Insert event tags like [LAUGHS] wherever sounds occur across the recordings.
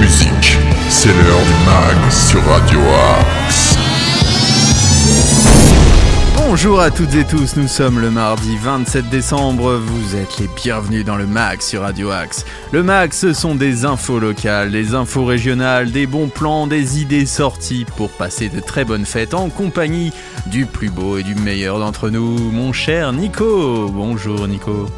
musique. C'est l'heure du mag sur Radio Axe. Bonjour à toutes et tous, nous sommes le mardi 27 décembre, vous êtes les bienvenus dans le MAX sur Radio Axe. Le MAX, ce sont des infos locales, des infos régionales, des bons plans, des idées sorties pour passer de très bonnes fêtes en compagnie du plus beau et du meilleur d'entre nous, mon cher Nico. Bonjour Nico.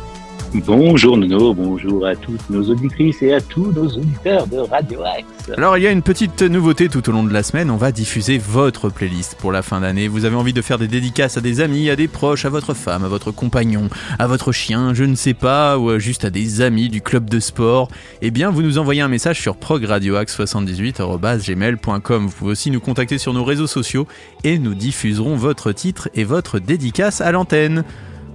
Bonjour Nono, bonjour à toutes nos auditrices et à tous nos auditeurs de Radio Axe. Alors il y a une petite nouveauté tout au long de la semaine, on va diffuser votre playlist pour la fin d'année. Vous avez envie de faire des dédicaces à des amis, à des proches, à votre femme, à votre compagnon, à votre chien, je ne sais pas, ou juste à des amis du club de sport. Eh bien vous nous envoyez un message sur progradioaxe78.gmail.com. Vous pouvez aussi nous contacter sur nos réseaux sociaux et nous diffuserons votre titre et votre dédicace à l'antenne.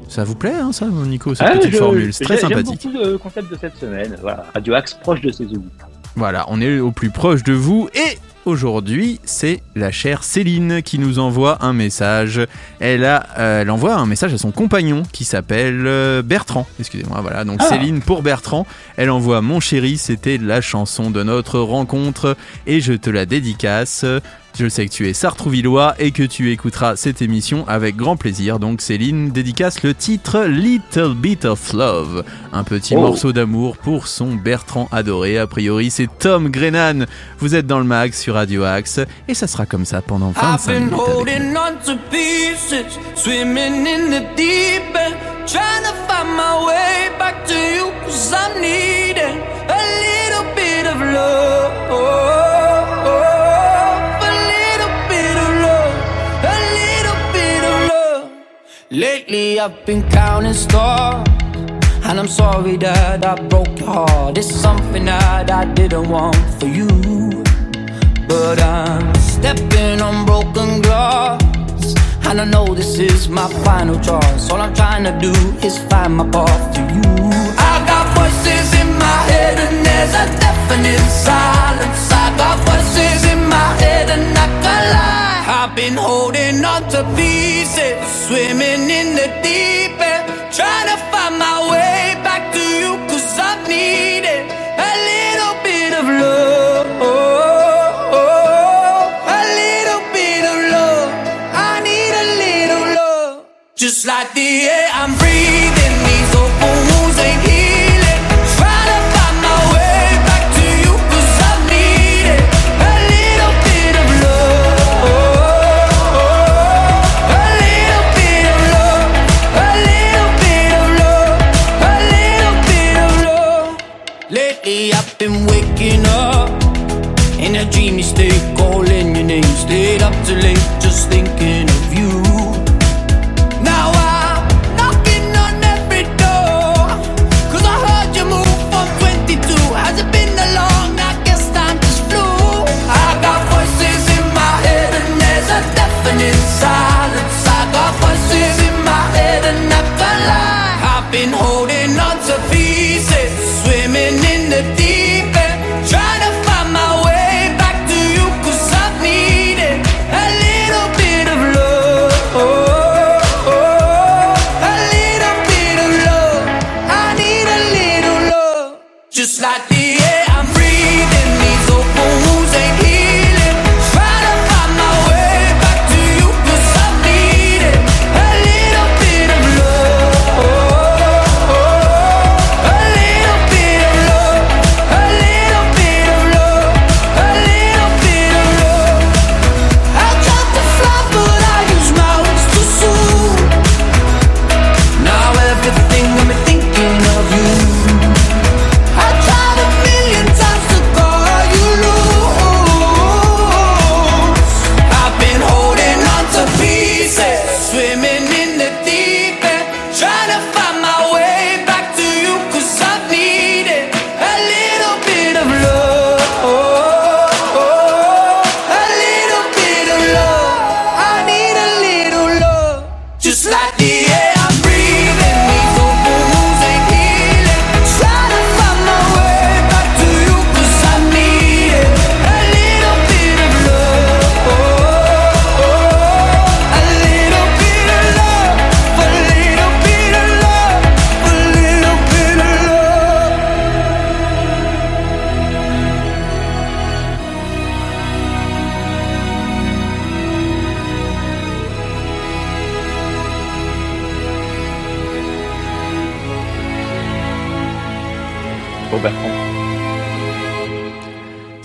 Ça vous plaît, hein, ça, Nico, cette Ah, petite je- formule C'est très sympathique. beaucoup le concept de cette semaine. Voilà, Radio Axe proche de ses auditeurs. Voilà, on est au plus proche de vous et aujourd'hui, c'est la chère Céline qui nous envoie un message. Elle a, euh, elle envoie un message à son compagnon qui s'appelle euh, Bertrand. Excusez-moi, voilà. Donc Ah. Céline pour Bertrand. Elle envoie Mon chéri, c'était la chanson de notre rencontre et je te la dédicace. Je sais que tu es Sartrouvillois et que tu écouteras cette émission avec grand plaisir. Donc Céline dédicace le titre Little Bit of Love, un petit Oh. morceau d'amour pour son Bertrand adoré. A priori, c'est Tom Grennan. Vous êtes dans le mag sur Radio Axe et ça sera comme ça pendant I've 25 been minutes. avec Lately I've been counting stars. And I'm sorry that I broke your heart. It's something that I didn't want for you. But I'm stepping on broken glass. And I know this is my final choice. All I'm trying to do is find my path to you. I got voices in my head, and there's a deafening silence. To pieces, swimming in the deep end, trying to find my way back to you, cause I needed a little bit of love. A little bit of love. I need a little love. Just like the air I'm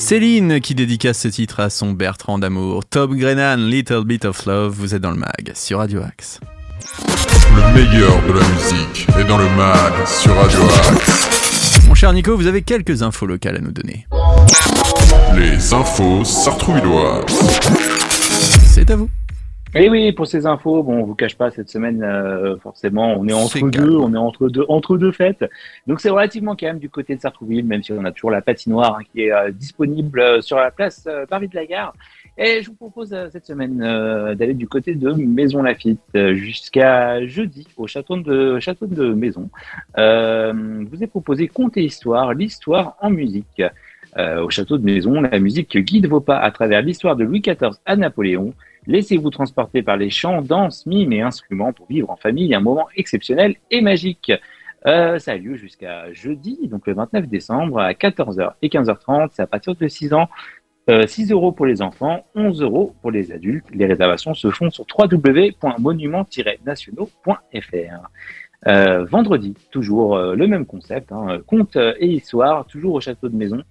Céline qui dédicace ce titre à son Bertrand d'amour. Top Grennan, Little Bit of Love, vous êtes dans le mag sur Radio Axe. Le meilleur de la musique est dans le mag sur Radio Axe. Mon cher Nico, vous avez quelques infos locales à nous donner. Les infos sartrouvilloises. C'est à vous. Et oui, pour ces infos, bon, on vous cache pas cette semaine, euh, forcément, on est entre deux, calme. on est entre deux, entre deux fêtes. Donc c'est relativement calme du côté de Sartrouville, même si on a toujours la patinoire hein, qui est euh, disponible euh, sur la place euh, Paris de la Gare. Et je vous propose euh, cette semaine euh, d'aller du côté de Maison Lafitte jusqu'à jeudi au château de château de Maison. Euh, je vous ai proposé Conte et Histoire, l'histoire en musique. Euh, au château de Maison, la musique guide vos pas à travers l'histoire de Louis XIV à Napoléon. Laissez-vous transporter par les chants, danses, mimes et instruments pour vivre en famille un moment exceptionnel et magique. Euh, ça a lieu jusqu'à jeudi, donc le 29 décembre à 14h et 15h30. C'est à partir de 6 ans. Euh, 6 euros pour les enfants, 11 euros pour les adultes. Les réservations se font sur www.monument-nationaux.fr. Euh, vendredi, toujours euh, le même concept, hein, conte et histoire, toujours au château de Maison.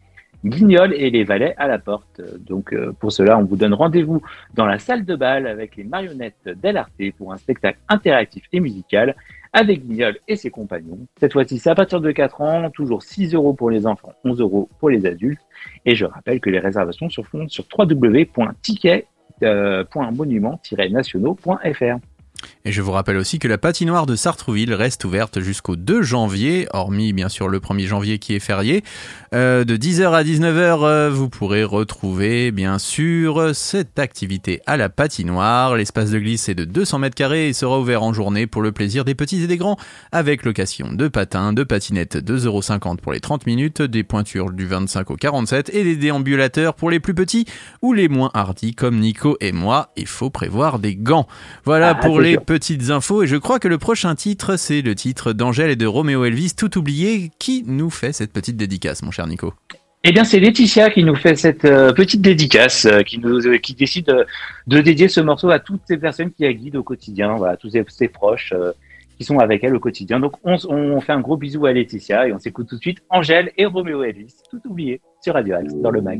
Guignol et les valets à la porte. Donc euh, pour cela, on vous donne rendez-vous dans la salle de bal avec les marionnettes d'LRT pour un spectacle interactif et musical avec Guignol et ses compagnons. Cette fois-ci, c'est à partir de 4 ans, toujours 6 euros pour les enfants, 11 euros pour les adultes. Et je rappelle que les réservations se font sur www.ticket.monument-nationaux.fr. Et je vous rappelle aussi que la patinoire de Sartrouville reste ouverte jusqu'au 2 janvier, hormis bien sûr le 1er janvier qui est férié. Euh, de 10h à 19h, euh, vous pourrez retrouver bien sûr cette activité à la patinoire. L'espace de glisse est de 200 mètres carrés et sera ouvert en journée pour le plaisir des petits et des grands, avec location de patins, de patinettes 2,50€ pour les 30 minutes, des pointures du 25 au 47 et des déambulateurs pour les plus petits ou les moins hardis comme Nico et moi. Il faut prévoir des gants. Voilà Ah, pour les sûr. Petites infos et je crois que le prochain titre c'est le titre d'Angèle et de Roméo Elvis tout oublié qui nous fait cette petite dédicace mon cher Nico. Eh bien, c'est Laetitia qui nous fait cette euh, petite dédicace, euh, qui nous, euh, qui décide de dédier ce morceau à toutes ces personnes qui la guident au quotidien, voilà, tous ses, proches qui sont avec elle au quotidien. Donc, on, on fait un gros bisou à Laetitia et on s'écoute tout de suite Angèle et Roméo Elvis, tout oublié sur Radio Axe dans le mag.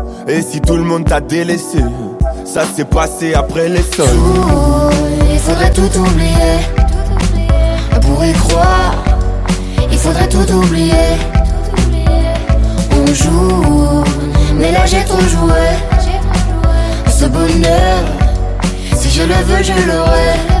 Et si tout le monde t'a délaissé, ça s'est passé après les sols. Il faudrait tout oublier. Pour y croire, il faudrait tout oublier. On joue, mais là j'ai trop joué. Ce bonheur, si je le veux, je l'aurai.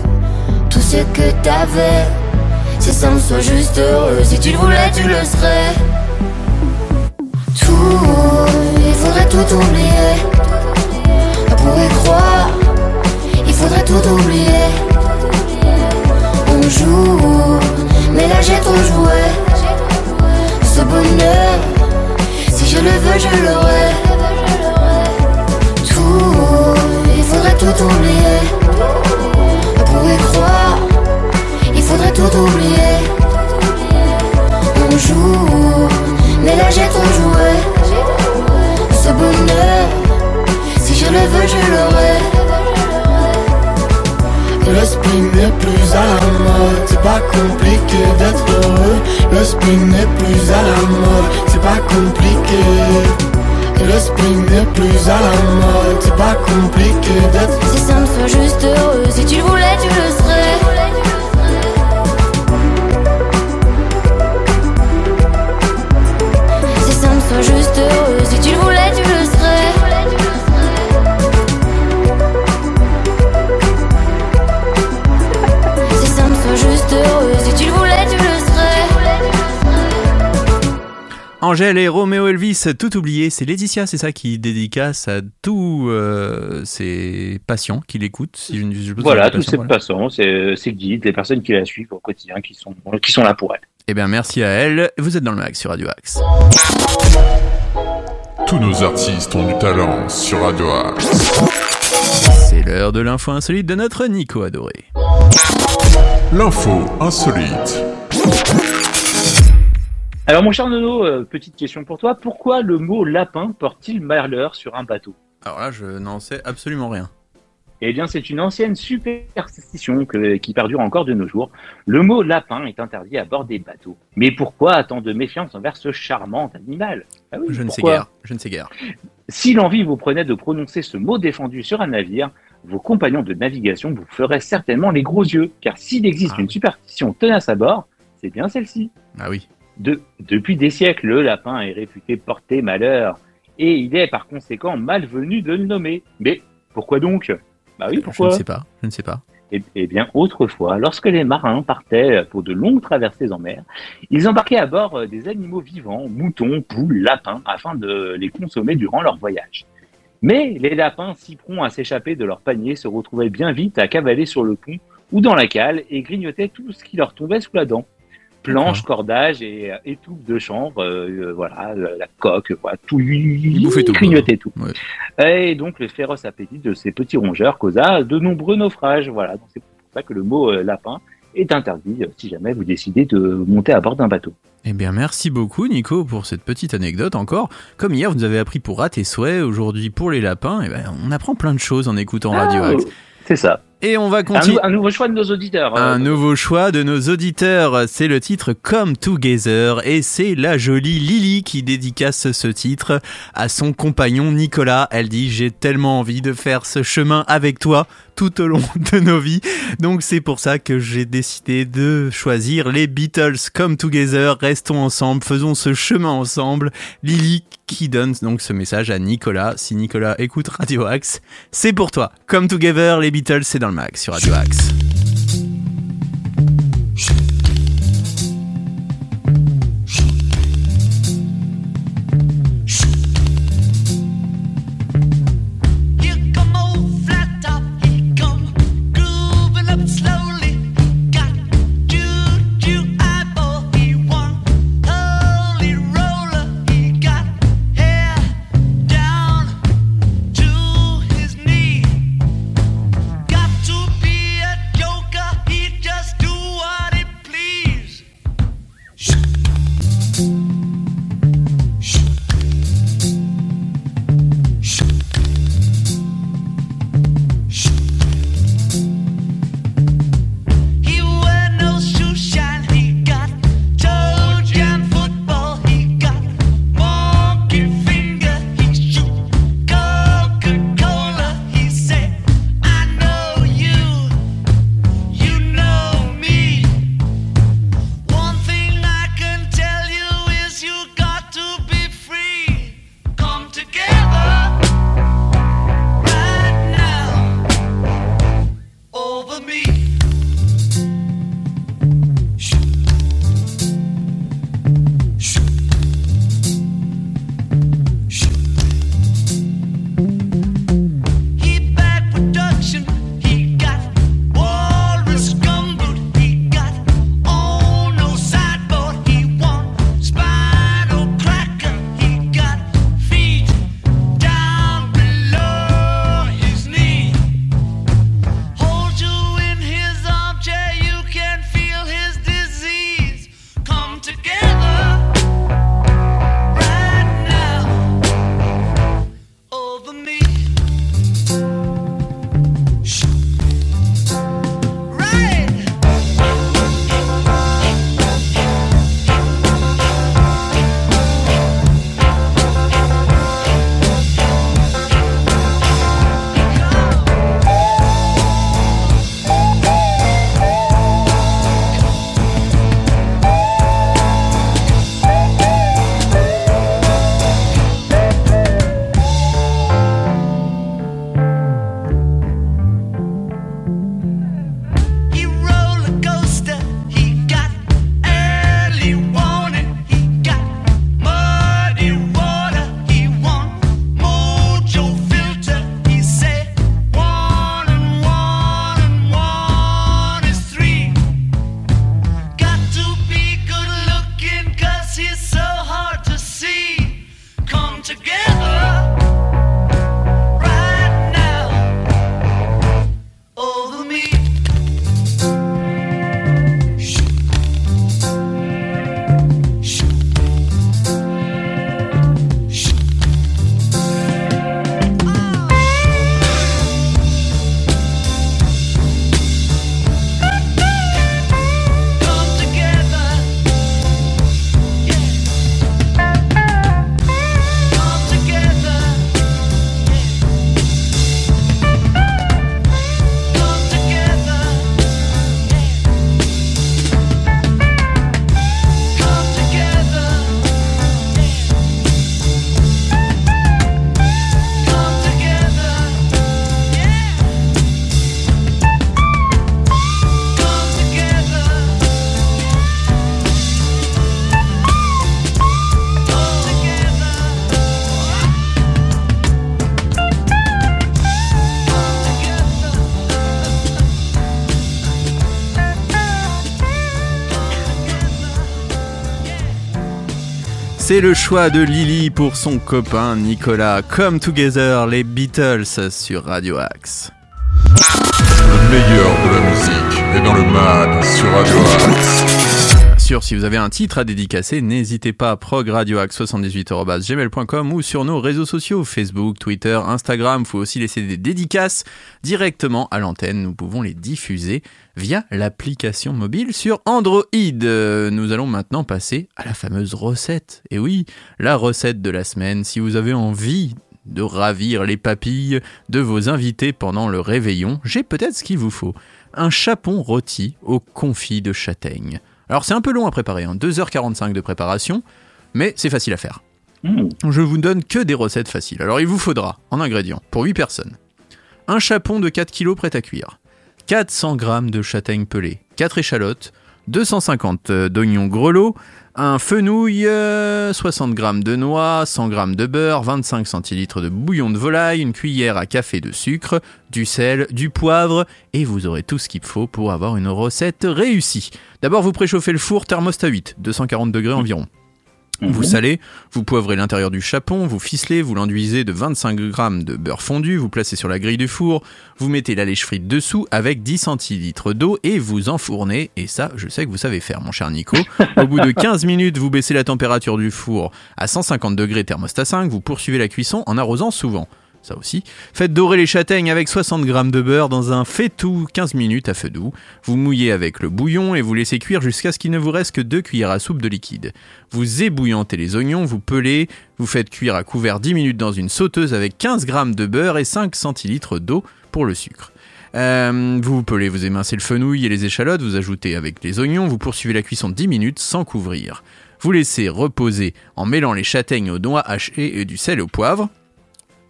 ce que t'avais. Si ça me soit juste heureux, si tu le voulais, tu le serais. Tout, il faudrait tout oublier. Pour y croire, il faudrait tout oublier. On joue, mais là j'ai trop joué. Ce bonheur, si je le veux, je l'aurai. Tout, il faudrait tout oublier. Pour y croire, faudrait tout oublier. On joue, mais là j'ai ton jouet. Ce bonheur, si je le veux, je l'aurai. Le spin n'est plus à la mode, c'est pas compliqué d'être heureux. Le spin n'est plus à la mode, c'est pas compliqué. Le spin n'est plus à la mode, c'est pas compliqué d'être. Si ça me soit juste heureux, si tu le voulais, tu le sais. Sois juste heureux. Si tu le voulais, tu le serais. C'est simple, sois juste heureux. Si tu le voulais, tu le serais. Angèle et Roméo Elvis, tout oublié, c'est Laetitia, c'est ça qui dédicace à tous euh, ses patients qui l'écoutent. Si Voilà, tous pas, ces voilà. passants, c'est ces guides, les personnes qui la suivent au quotidien, qui sont, qui sont là pour elle. Eh bien, merci à elle. Vous êtes dans le mag sur Radio Axe. Tous nos artistes ont du talent sur Radio Axe. C'est l'heure de l'info insolite de notre Nico adoré. L'info insolite. Alors mon cher Nono, euh, petite question pour toi, pourquoi le mot lapin porte-t-il malheur sur un bateau? Alors là, je n'en sais absolument rien. Eh bien, c'est une ancienne superstition que- qui perdure encore de nos jours. Le mot lapin est interdit à bord des bateaux. Mais pourquoi tant de méfiance envers ce charmant animal? Ah oui, Je ne sais guère. Je ne sais guère. Si l'envie vous prenait de prononcer ce mot défendu sur un navire, vos compagnons de navigation vous feraient certainement les gros yeux, car s'il existe Ah. une superstition tenace à bord, c'est bien celle-ci. Ah oui. De- depuis des siècles, le lapin est réputé porter malheur, et il est par conséquent malvenu de le nommer. Mais pourquoi donc? Bah oui, Je pourquoi ne sais pas. Je ne sais pas. eh, eh bien, autrefois, lorsque les marins partaient pour de longues traversées en mer, ils embarquaient à bord euh, des animaux vivants, moutons, poules, lapins, afin de les consommer durant leur voyage. Mais les lapins, si prompts à s'échapper de leur panier, se retrouvaient bien vite à cavaler sur le pont ou dans la cale et grignotaient tout ce qui leur tombait sous la dent. Planches, cordages et étouffes de chanvre, euh, euh, voilà, la coque, voilà, tout, bouffaient tout, tout. Ouais. Et donc, le féroce appétit de ces petits rongeurs causa de nombreux naufrages. Voilà, donc c'est pour ça que le mot euh, lapin est interdit euh, si jamais vous décidez de monter à bord d'un bateau. Eh bien, merci beaucoup, Nico, pour cette petite anecdote encore. Comme hier, vous nous avez appris pour rat et souhait, aujourd'hui pour les lapins, eh ben, on apprend plein de choses en écoutant Radio Ah, Axe. C'est ça. Et on va Un, continuer. nou- un nouveau choix de nos auditeurs. Un euh, nouveau choix de nos auditeurs, c'est le titre Come Together et c'est la jolie Lily qui dédicace ce titre à son compagnon Nicolas. Elle dit j'ai tellement envie de faire ce chemin avec toi tout au long de nos vies. Donc c'est pour ça que j'ai décidé de choisir les Beatles Come Together. Restons ensemble, faisons ce chemin ensemble. Lily qui donne donc ce message à Nicolas. Si Nicolas écoute Radio Axe, c'est pour toi. Come Together, les Beatles, c'est dans max sur Radio Axe. C'est le choix de Lily pour son copain Nicolas. Come Together, les Beatles sur Radio Axe. Sur Radio Axe. Si vous avez un titre à dédicacer, n'hésitez pas à progradioaxe78.gmail.com ou sur nos réseaux sociaux, Facebook, Twitter, Instagram. Faut aussi laisser des dédicaces directement à l'antenne. Nous pouvons les diffuser via l'application mobile sur Android. Nous allons maintenant passer à la fameuse recette. Et oui, la recette de la semaine. Si vous avez envie de ravir les papilles de vos invités pendant le réveillon, j'ai peut-être ce qu'il vous faut. Un chapon rôti au confit de châtaigne. Alors c'est un peu long à préparer, hein, 2h45 de préparation, mais c'est facile à faire. Mmh. Je vous donne que des recettes faciles. Alors il vous faudra, en ingrédients, pour 8 personnes, un chapon de 4 kg prêt à cuire, 400 g de châtaigne pelée, 4 échalotes, 250 d'oignons grelots, un fenouil, euh, 60 g de noix, 100 g de beurre, 25 centilitres de bouillon de volaille, une cuillère à café de sucre, du sel, du poivre, et vous aurez tout ce qu'il faut pour avoir une recette réussie. D'abord, vous préchauffez le four thermostat 8, 240 degrés environ. Vous salez, vous poivrez l'intérieur du chapon, vous ficelez, vous l'enduisez de 25 g de beurre fondu, vous placez sur la grille du four, vous mettez la lèche frite dessous avec 10 centilitres d'eau et vous enfournez. Et ça, je sais que vous savez faire, mon cher Nico. Au bout de [LAUGHS] 15 minutes, vous baissez la température du four à 150 degrés thermostat 5, vous poursuivez la cuisson en arrosant souvent. Ça aussi. Faites dorer les châtaignes avec 60 g de beurre dans un faitout 15 minutes à feu doux. Vous mouillez avec le bouillon et vous laissez cuire jusqu'à ce qu'il ne vous reste que 2 cuillères à soupe de liquide. Vous ébouillantez les oignons, vous pelez, vous faites cuire à couvert 10 minutes dans une sauteuse avec 15 g de beurre et 5 centilitres d'eau pour le sucre. Euh, vous pelez, vous émincez le fenouil et les échalotes, vous ajoutez avec les oignons, vous poursuivez la cuisson 10 minutes sans couvrir. Vous laissez reposer en mêlant les châtaignes aux noix hachées et du sel au poivre.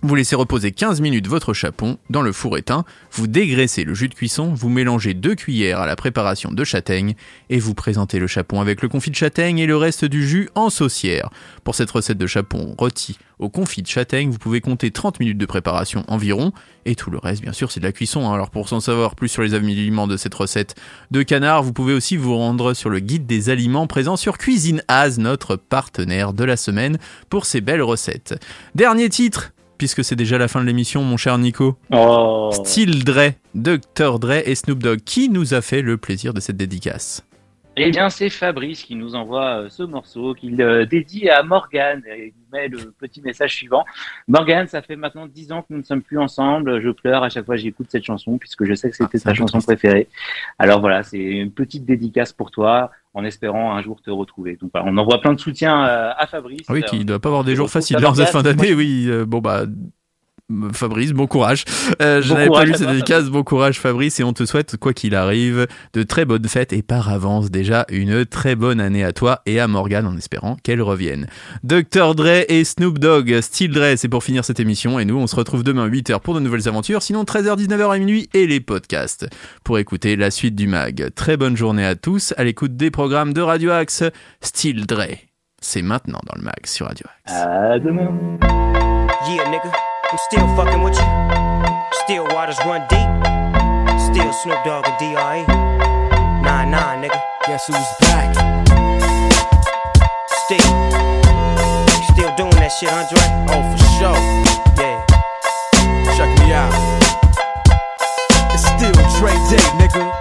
Vous laissez reposer 15 minutes votre chapon dans le four éteint, vous dégraissez le jus de cuisson, vous mélangez 2 cuillères à la préparation de châtaigne et vous présentez le chapon avec le confit de châtaigne et le reste du jus en saucière. Pour cette recette de chapon rôti au confit de châtaigne, vous pouvez compter 30 minutes de préparation environ et tout le reste bien sûr c'est de la cuisson. hein. Alors pour s'en savoir plus sur les aliments de cette recette de canard, vous pouvez aussi vous rendre sur le guide des aliments présent sur Cuisine Az, notre partenaire de la semaine pour ces belles recettes. Dernier titre puisque c'est déjà la fin de l'émission, mon cher Nico. Oh. Style Dre, Dr. Dre et Snoop Dogg. Qui nous a fait le plaisir de cette dédicace Eh bien, c'est Fabrice qui nous envoie euh, ce morceau qu'il euh, dédie à Morgane. Et il nous met le petit message suivant. Morgane, ça fait maintenant 10 ans que nous ne sommes plus ensemble. Je pleure à chaque fois que j'écoute cette chanson puisque je sais que c'était Ah, ta un peu chanson triste. préférée. Alors voilà, c'est une petite dédicace pour toi en espérant un jour te retrouver. Donc voilà, on envoie plein de soutien euh, à Fabrice. Oui, Euh, qui doit pas avoir des jours faciles ta en cette fin d'année. Oui, bon bah. Fabrice, bon courage. Euh, je Bon n'avais pas courage lu cette dédicace. Bon courage, Fabrice, et on te souhaite, quoi qu'il arrive, de très bonnes fêtes et par avance déjà une très bonne année à toi et à Morgane en espérant qu'elle revienne. Dr. Dre et Snoop Dogg, Style Dre, c'est pour finir cette émission et nous on se retrouve demain 8h pour de nouvelles aventures, sinon 13h, 19h à minuit et les podcasts pour écouter la suite du mag. Très bonne journée à tous à l'écoute des programmes de Radio Axe. Style Dre, c'est maintenant dans le mag sur Radio Axe. À demain. Yeah, nigga, I'm still fucking with you. Still waters run deep. Still Snoop Dogg and D.R.E. Nah, nah, nigga. Guess who's back? Still. Still doing that shit, Andre? Oh, for sure. Yeah. Check me out. It's still Dre Day, nigga.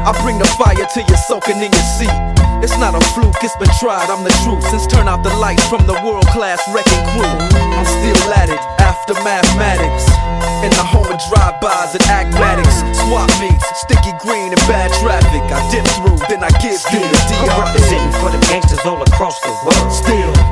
I bring the fire till you're soaking in your seat. It's not a fluke, it's been tried, I'm the truth. Since turn out the lights from the world class wrecking crew, I'm still at it after mathematics. In the home of drive-bys and acmatics, swap meets, sticky green and bad traffic. I dip through, then I give you the I'm DR. representing for the gangsters all across the world. Still,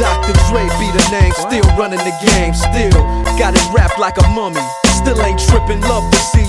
Dr. Dre be the name, still running the game, still got it wrapped like a mummy. Still ain't tripping, love to see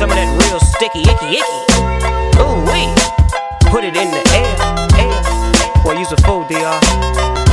Some of that real sticky, icky, icky. Ooh wee. Put it in the air, air. Well, use a fool, DR.